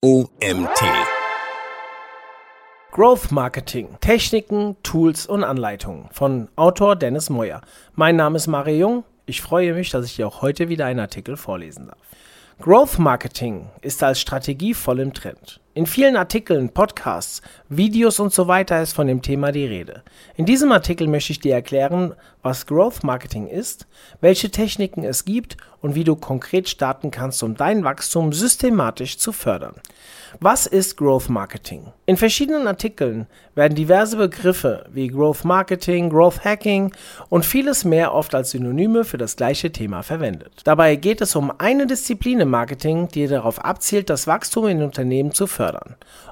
OMT. Growth Marketing. Techniken, Tools und Anleitungen von Autor Dennis Moyer. Mein Name ist Mario Jung. Ich freue mich, dass ich dir auch heute wieder einen Artikel vorlesen darf. Growth Marketing ist als Strategie voll im Trend. In vielen Artikeln, Podcasts, Videos und so weiter ist von dem Thema die Rede. In diesem Artikel möchte ich dir erklären, was Growth Marketing ist, welche Techniken es gibt und wie du konkret starten kannst, um dein Wachstum systematisch zu fördern. Was ist Growth Marketing? In verschiedenen Artikeln werden diverse Begriffe wie Growth Marketing, Growth Hacking und vieles mehr oft als Synonyme für das gleiche Thema verwendet. Dabei geht es um eine Disziplin im Marketing, die darauf abzielt, das Wachstum in Unternehmen zu fördern.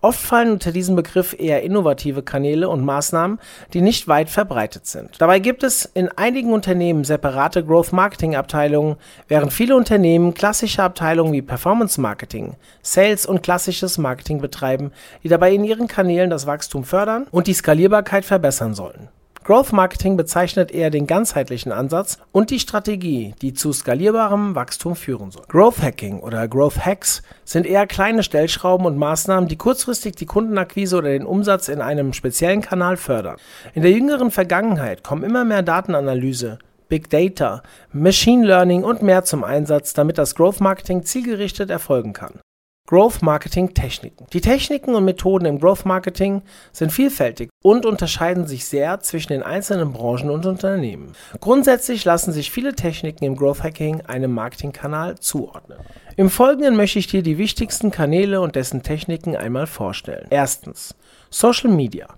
Oft fallen unter diesem Begriff eher innovative Kanäle und Maßnahmen, die nicht weit verbreitet sind. Dabei gibt es in einigen Unternehmen separate Growth Marketing Abteilungen, während viele Unternehmen klassische Abteilungen wie Performance Marketing, Sales und klassisches Marketing betreiben, die dabei in ihren Kanälen das Wachstum fördern und die Skalierbarkeit verbessern sollen. Growth Marketing bezeichnet eher den ganzheitlichen Ansatz und die Strategie, die zu skalierbarem Wachstum führen soll. Growth Hacking oder Growth Hacks sind eher kleine Stellschrauben und Maßnahmen, die kurzfristig die Kundenakquise oder den Umsatz in einem speziellen Kanal fördern. In der jüngeren Vergangenheit kommen immer mehr Datenanalyse, Big Data, Machine Learning und mehr zum Einsatz, damit das Growth Marketing zielgerichtet erfolgen kann. Growth Marketing Techniken. Die Techniken und Methoden im Growth Marketing sind vielfältig und unterscheiden sich sehr zwischen den einzelnen Branchen und Unternehmen. Grundsätzlich lassen sich viele Techniken im Growth Hacking einem Marketingkanal zuordnen. Im Folgenden möchte ich dir die wichtigsten Kanäle und dessen Techniken einmal vorstellen. Erstens Social Media.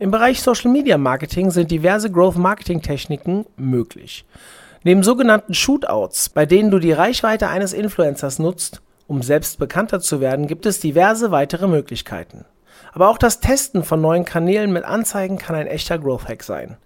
Im Bereich Social Media Marketing sind diverse Growth Marketing Techniken möglich. Neben sogenannten Shootouts, bei denen du die Reichweite eines Influencers nutzt, um selbst bekannter zu werden, gibt es diverse weitere Möglichkeiten. Aber auch das Testen von neuen Kanälen mit Anzeigen kann ein echter Growth Hack sein.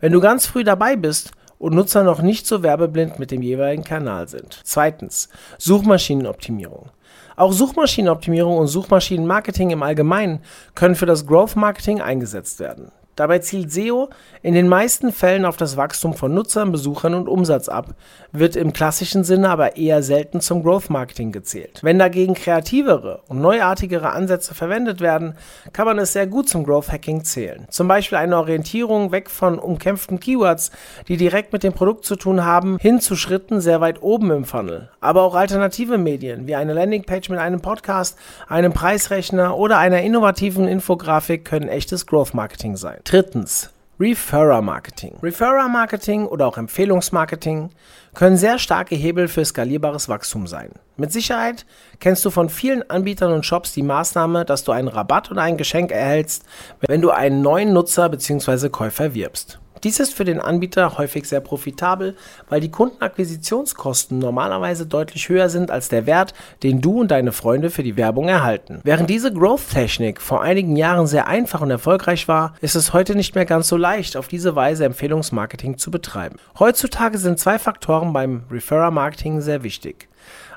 Wenn du ganz früh dabei bist und Nutzer noch nicht so werbeblind mit dem jeweiligen Kanal sind. Zweitens, Suchmaschinenoptimierung. Auch Suchmaschinenoptimierung und Suchmaschinenmarketing im Allgemeinen können für das Growth Marketing eingesetzt werden. Dabei zielt SEO in den meisten Fällen auf das Wachstum von Nutzern, Besuchern und Umsatz ab, wird im klassischen Sinne aber eher selten zum Growth Marketing gezählt. Wenn dagegen kreativere und neuartigere Ansätze verwendet werden, kann man es sehr gut zum Growth Hacking zählen. Zum Beispiel eine Orientierung weg von umkämpften Keywords, die direkt mit dem Produkt zu tun haben, hin zu Schritten sehr weit oben im Funnel. Aber auch alternative Medien wie eine Landingpage mit einem Podcast, einem Preisrechner oder einer innovativen Infografik können echtes Growth Marketing sein. Drittens. Referrer Marketing. Referrer Marketing oder auch Empfehlungsmarketing können sehr starke Hebel für skalierbares Wachstum sein. Mit Sicherheit kennst du von vielen Anbietern und Shops die Maßnahme, dass du einen Rabatt oder ein Geschenk erhältst, wenn du einen neuen Nutzer bzw. Käufer wirbst. Dies ist für den Anbieter häufig sehr profitabel, weil die Kundenakquisitionskosten normalerweise deutlich höher sind als der Wert, den du und deine Freunde für die Werbung erhalten. Während diese Growth-Technik vor einigen Jahren sehr einfach und erfolgreich war, ist es heute nicht mehr ganz so leicht, auf diese Weise Empfehlungsmarketing zu betreiben. Heutzutage sind zwei Faktoren beim Referrer-Marketing sehr wichtig.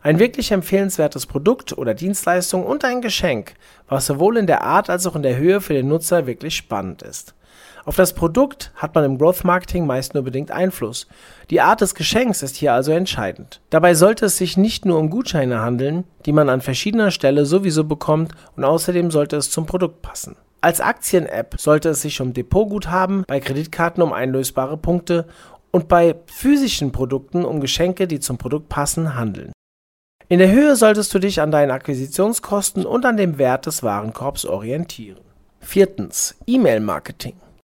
Ein wirklich empfehlenswertes Produkt oder Dienstleistung und ein Geschenk, was sowohl in der Art als auch in der Höhe für den Nutzer wirklich spannend ist. Auf das Produkt hat man im Growth Marketing meist nur bedingt Einfluss. Die Art des Geschenks ist hier also entscheidend. Dabei sollte es sich nicht nur um Gutscheine handeln, die man an verschiedener Stelle sowieso bekommt und außerdem sollte es zum Produkt passen. Als Aktien-App sollte es sich um Depotguthaben, bei Kreditkarten um einlösbare Punkte und bei physischen Produkten um Geschenke, die zum Produkt passen, handeln. In der Höhe solltest du dich an deinen Akquisitionskosten und an dem Wert des Warenkorbs orientieren. Viertens. E-Mail-Marketing.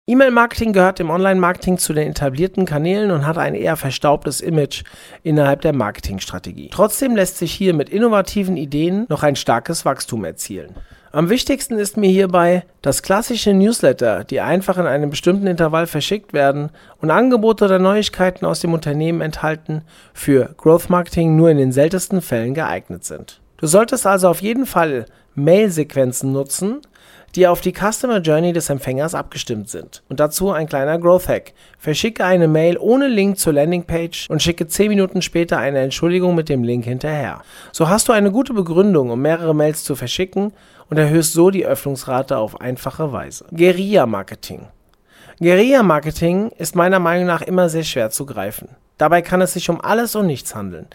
E-Mail-Marketing gehört im Online-Marketing zu den etablierten Kanälen und hat ein eher verstaubtes Image innerhalb der Marketingstrategie. Trotzdem lässt sich hier mit innovativen Ideen noch ein starkes Wachstum erzielen. Am wichtigsten ist mir hierbei, dass klassische Newsletter, die einfach in einem bestimmten Intervall verschickt werden und Angebote oder Neuigkeiten aus dem Unternehmen enthalten, für Growth Marketing nur in den seltensten Fällen geeignet sind. Du solltest also auf jeden Fall Mail-Sequenzen nutzen, die auf die Customer Journey des Empfängers abgestimmt sind. Und dazu ein kleiner Growth Hack. Verschicke eine Mail ohne Link zur Landingpage und schicke 10 Minuten später eine Entschuldigung mit dem Link hinterher. So hast du eine gute Begründung, um mehrere Mails zu verschicken und erhöhst so die Öffnungsrate auf einfache Weise. Guerilla Marketing. Guerilla-Marketing ist meiner Meinung nach immer sehr schwer zu greifen. Dabei kann es sich um alles und nichts handeln.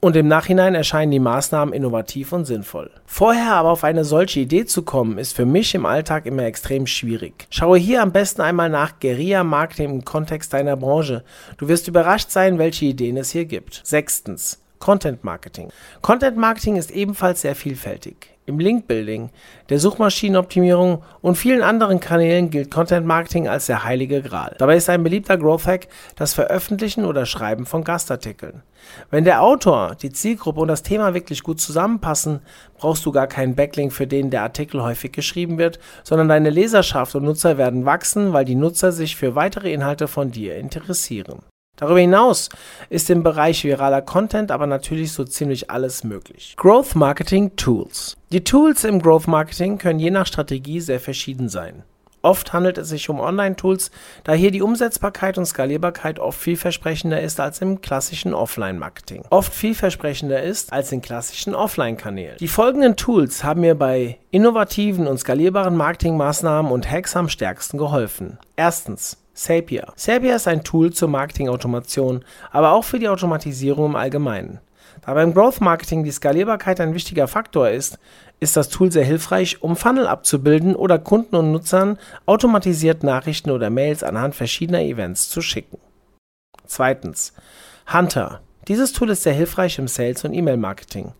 Und im Nachhinein erscheinen die Maßnahmen innovativ und sinnvoll. Vorher aber auf eine solche Idee zu kommen, ist für mich im Alltag immer extrem schwierig. Schaue hier am besten einmal nach Guerilla-Marketing im Kontext deiner Branche. Du wirst überrascht sein, welche Ideen es hier gibt. Sechstens. Content Marketing. Content Marketing ist ebenfalls sehr vielfältig. Im Link-Building, der Suchmaschinenoptimierung und vielen anderen Kanälen gilt Content Marketing als der heilige Gral. Dabei ist ein beliebter Growth Hack das Veröffentlichen oder Schreiben von Gastartikeln. Wenn der Autor, die Zielgruppe und das Thema wirklich gut zusammenpassen, brauchst du gar keinen Backlink, für den der Artikel häufig geschrieben wird, sondern deine Leserschaft und Nutzer werden wachsen, weil die Nutzer sich für weitere Inhalte von dir interessieren. Darüber hinaus ist im Bereich viraler Content aber natürlich so ziemlich alles möglich. Growth Marketing Tools. Die Tools im Growth Marketing können je nach Strategie sehr verschieden sein. Oft handelt es sich um Online-Tools, da hier die Umsetzbarkeit und Skalierbarkeit oft vielversprechender ist als im klassischen Offline-Marketing. Oft vielversprechender ist als in klassischen Offline-Kanälen. Die folgenden Tools haben mir bei innovativen und skalierbaren Marketingmaßnahmen und Hacks am stärksten geholfen. Erstens Zapier. Zapier ist ein Tool zur Marketingautomation, aber auch für die Automatisierung im Allgemeinen. Da beim Growth Marketing die Skalierbarkeit ein wichtiger Faktor ist, ist das Tool sehr hilfreich, um Funnel abzubilden oder Kunden und Nutzern automatisiert Nachrichten oder Mails anhand verschiedener Events zu schicken. Zweitens. Hunter. Dieses Tool ist sehr hilfreich im Sales- und E-Mail-Marketing.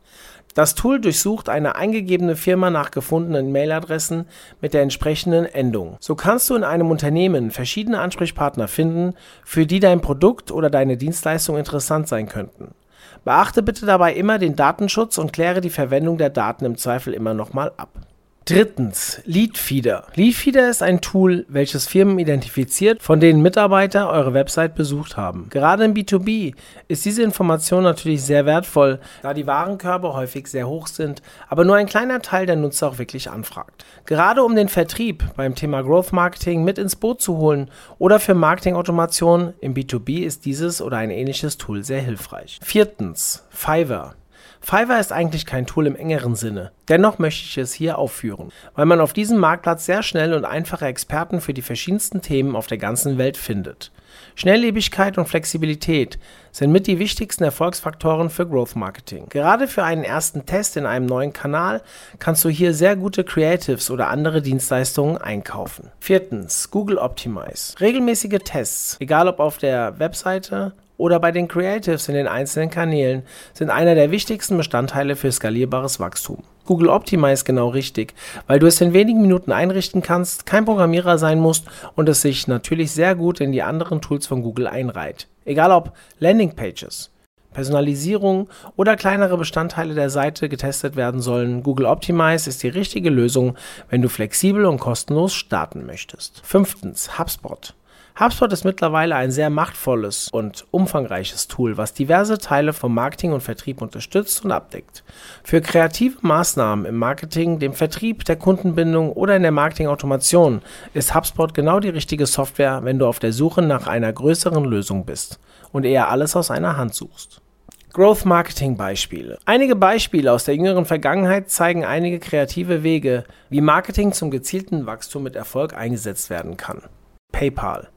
Das Tool durchsucht eine eingegebene Firma nach gefundenen Mailadressen mit der entsprechenden Endung. So kannst du in einem Unternehmen verschiedene Ansprechpartner finden, für die dein Produkt oder deine Dienstleistung interessant sein könnten. Beachte bitte dabei immer den Datenschutz und kläre die Verwendung der Daten im Zweifel immer nochmal ab. Drittens, Leadfeeder. Leadfeeder ist ein Tool, welches Firmen identifiziert, von denen Mitarbeiter eure Website besucht haben. Gerade im B2B ist diese Information natürlich sehr wertvoll, da die Warenkörbe häufig sehr hoch sind, aber nur ein kleiner Teil der Nutzer auch wirklich anfragt. Gerade um den Vertrieb beim Thema Growth Marketing mit ins Boot zu holen oder für Marketingautomation im B2B ist dieses oder ein ähnliches Tool sehr hilfreich. Viertens, Fiverr. Fiverr ist eigentlich kein Tool im engeren Sinne. Dennoch möchte ich es hier aufführen, weil man auf diesem Marktplatz sehr schnell und einfache Experten für die verschiedensten Themen auf der ganzen Welt findet. Schnelllebigkeit und Flexibilität sind mit die wichtigsten Erfolgsfaktoren für Growth Marketing. Gerade für einen ersten Test in einem neuen Kanal kannst du hier sehr gute Creatives oder andere Dienstleistungen einkaufen. Viertens, Google Optimize. Regelmäßige Tests, egal ob auf der Webseite oder bei den Creatives in den einzelnen Kanälen sind einer der wichtigsten Bestandteile für skalierbares Wachstum. Google Optimize genau richtig, weil du es in wenigen Minuten einrichten kannst, kein Programmierer sein musst und es sich natürlich sehr gut in die anderen Tools von Google einreiht. Egal ob Landingpages, Personalisierung oder kleinere Bestandteile der Seite getestet werden sollen, Google Optimize ist die richtige Lösung, wenn du flexibel und kostenlos starten möchtest. Fünftens, HubSpot. HubSpot ist mittlerweile ein sehr machtvolles und umfangreiches Tool, was diverse Teile vom Marketing und Vertrieb unterstützt und abdeckt. Für kreative Maßnahmen im Marketing, dem Vertrieb, der Kundenbindung oder in der Marketingautomation ist HubSpot genau die richtige Software, wenn du auf der Suche nach einer größeren Lösung bist und eher alles aus einer Hand suchst. Growth Marketing Beispiele. Einige Beispiele aus der jüngeren Vergangenheit zeigen einige kreative Wege, wie Marketing zum gezielten Wachstum mit Erfolg eingesetzt werden kann. PayPal.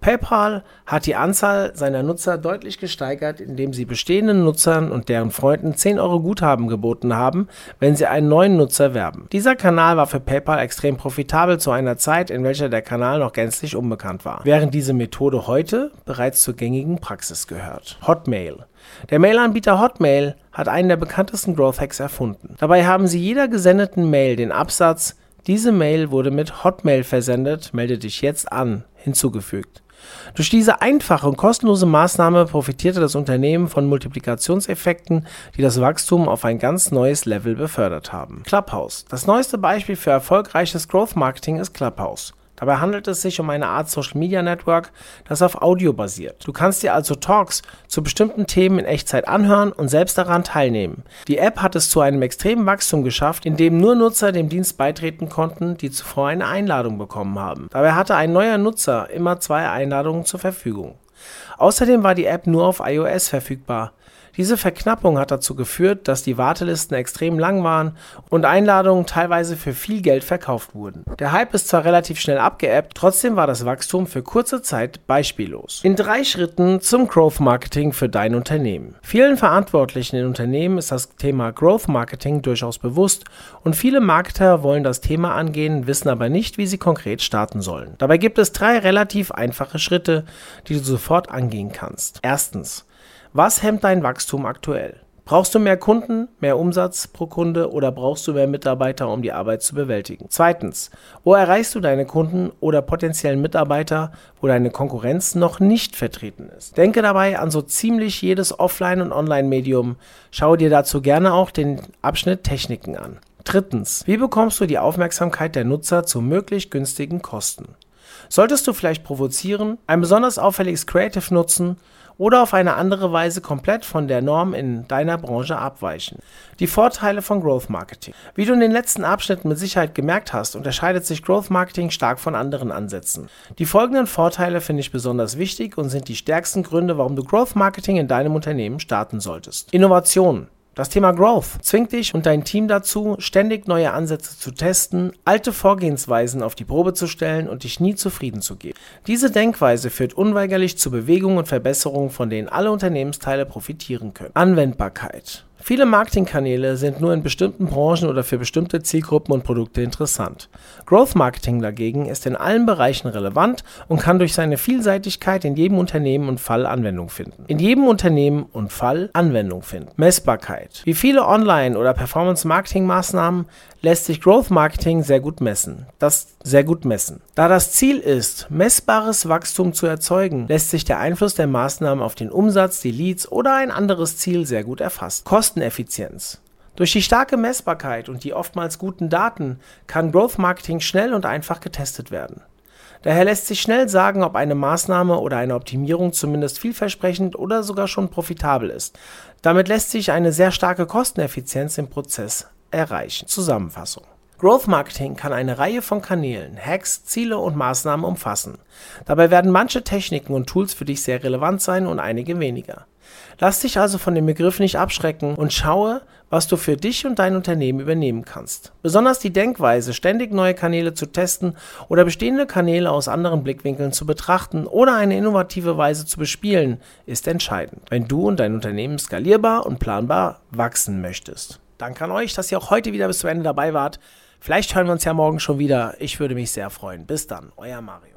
PayPal hat die Anzahl seiner Nutzer deutlich gesteigert, indem sie bestehenden Nutzern und deren Freunden 10 Euro Guthaben geboten haben, wenn sie einen neuen Nutzer werben. Dieser Kanal war für PayPal extrem profitabel zu einer Zeit, in welcher der Kanal noch gänzlich unbekannt war, während diese Methode heute bereits zur gängigen Praxis gehört. Hotmail. Der Mailanbieter Hotmail hat einen der bekanntesten Growth Hacks erfunden. Dabei haben sie jeder gesendeten Mail den Absatz diese Mail wurde mit Hotmail versendet, melde dich jetzt an hinzugefügt. Durch diese einfache und kostenlose Maßnahme profitierte das Unternehmen von Multiplikationseffekten, die das Wachstum auf ein ganz neues Level befördert haben. Clubhouse. Das neueste Beispiel für erfolgreiches Growth Marketing ist Clubhouse. Dabei handelt es sich um eine Art Social Media Network, das auf Audio basiert. Du kannst dir also Talks zu bestimmten Themen in Echtzeit anhören und selbst daran teilnehmen. Die App hat es zu einem extremen Wachstum geschafft, indem nur Nutzer dem Dienst beitreten konnten, die zuvor eine Einladung bekommen haben. Dabei hatte ein neuer Nutzer immer zwei Einladungen zur Verfügung. Außerdem war die App nur auf iOS verfügbar. Diese Verknappung hat dazu geführt, dass die Wartelisten extrem lang waren und Einladungen teilweise für viel Geld verkauft wurden. Der Hype ist zwar relativ schnell abgeebbt, trotzdem war das Wachstum für kurze Zeit beispiellos. In drei Schritten zum Growth Marketing für dein Unternehmen. Vielen Verantwortlichen in Unternehmen ist das Thema Growth Marketing durchaus bewusst und viele Marketer wollen das Thema angehen, wissen aber nicht, wie sie konkret starten sollen. Dabei gibt es drei relativ einfache Schritte, die du sofort angehen kannst. Erstens, was hemmt dein Wachstum aktuell? Brauchst du mehr Kunden, mehr Umsatz pro Kunde oder brauchst du mehr Mitarbeiter, um die Arbeit zu bewältigen? Zweitens, wo erreichst du deine Kunden oder potenziellen Mitarbeiter, wo deine Konkurrenz noch nicht vertreten ist? Denke dabei an so ziemlich jedes Offline- und Online-Medium. Schaue dir dazu gerne auch den Abschnitt Techniken an. Drittens, wie bekommst du die Aufmerksamkeit der Nutzer zu möglich günstigen Kosten? Solltest du vielleicht provozieren, ein besonders auffälliges Creative nutzen oder auf eine andere Weise komplett von der Norm in deiner Branche abweichen. Die Vorteile von Growth Marketing. Wie du in den letzten Abschnitten mit Sicherheit gemerkt hast, unterscheidet sich Growth Marketing stark von anderen Ansätzen. Die folgenden Vorteile finde ich besonders wichtig und sind die stärksten Gründe, warum du Growth Marketing in deinem Unternehmen starten solltest. Innovation. Das Thema Growth zwingt dich und dein Team dazu, ständig neue Ansätze zu testen, alte Vorgehensweisen auf die Probe zu stellen und dich nie zufrieden zu geben. Diese Denkweise führt unweigerlich zu Bewegungen und Verbesserungen, von denen alle Unternehmensteile profitieren können. Anwendbarkeit. Viele Marketingkanäle sind nur in bestimmten Branchen oder für bestimmte Zielgruppen und Produkte interessant. Growth Marketing dagegen ist in allen Bereichen relevant und kann durch seine Vielseitigkeit in jedem Unternehmen und Fall Anwendung finden. In jedem Unternehmen und Fall Anwendung finden. Messbarkeit. Wie viele Online- oder Performance-Marketing-Maßnahmen lässt sich Growth Marketing sehr gut messen. Das sehr gut messen. Da das Ziel ist, messbares Wachstum zu erzeugen, lässt sich der Einfluss der Maßnahmen auf den Umsatz, die Leads oder ein anderes Ziel sehr gut erfassen. Kosteneffizienz. Durch die starke Messbarkeit und die oftmals guten Daten kann Growth Marketing schnell und einfach getestet werden. Daher lässt sich schnell sagen, ob eine Maßnahme oder eine Optimierung zumindest vielversprechend oder sogar schon profitabel ist. Damit lässt sich eine sehr starke Kosteneffizienz im Prozess erreichen. Zusammenfassung. Growth Marketing kann eine Reihe von Kanälen, Hacks, Ziele und Maßnahmen umfassen. Dabei werden manche Techniken und Tools für dich sehr relevant sein und einige weniger. Lass dich also von dem Begriff nicht abschrecken und schaue, was du für dich und dein Unternehmen übernehmen kannst. Besonders die Denkweise, ständig neue Kanäle zu testen oder bestehende Kanäle aus anderen Blickwinkeln zu betrachten oder eine innovative Weise zu bespielen, ist entscheidend, wenn du und dein Unternehmen skalierbar und planbar wachsen möchtest. Danke an euch, dass ihr auch heute wieder bis zum Ende dabei wart. Vielleicht hören wir uns ja morgen schon wieder. Ich würde mich sehr freuen. Bis dann, euer Mario.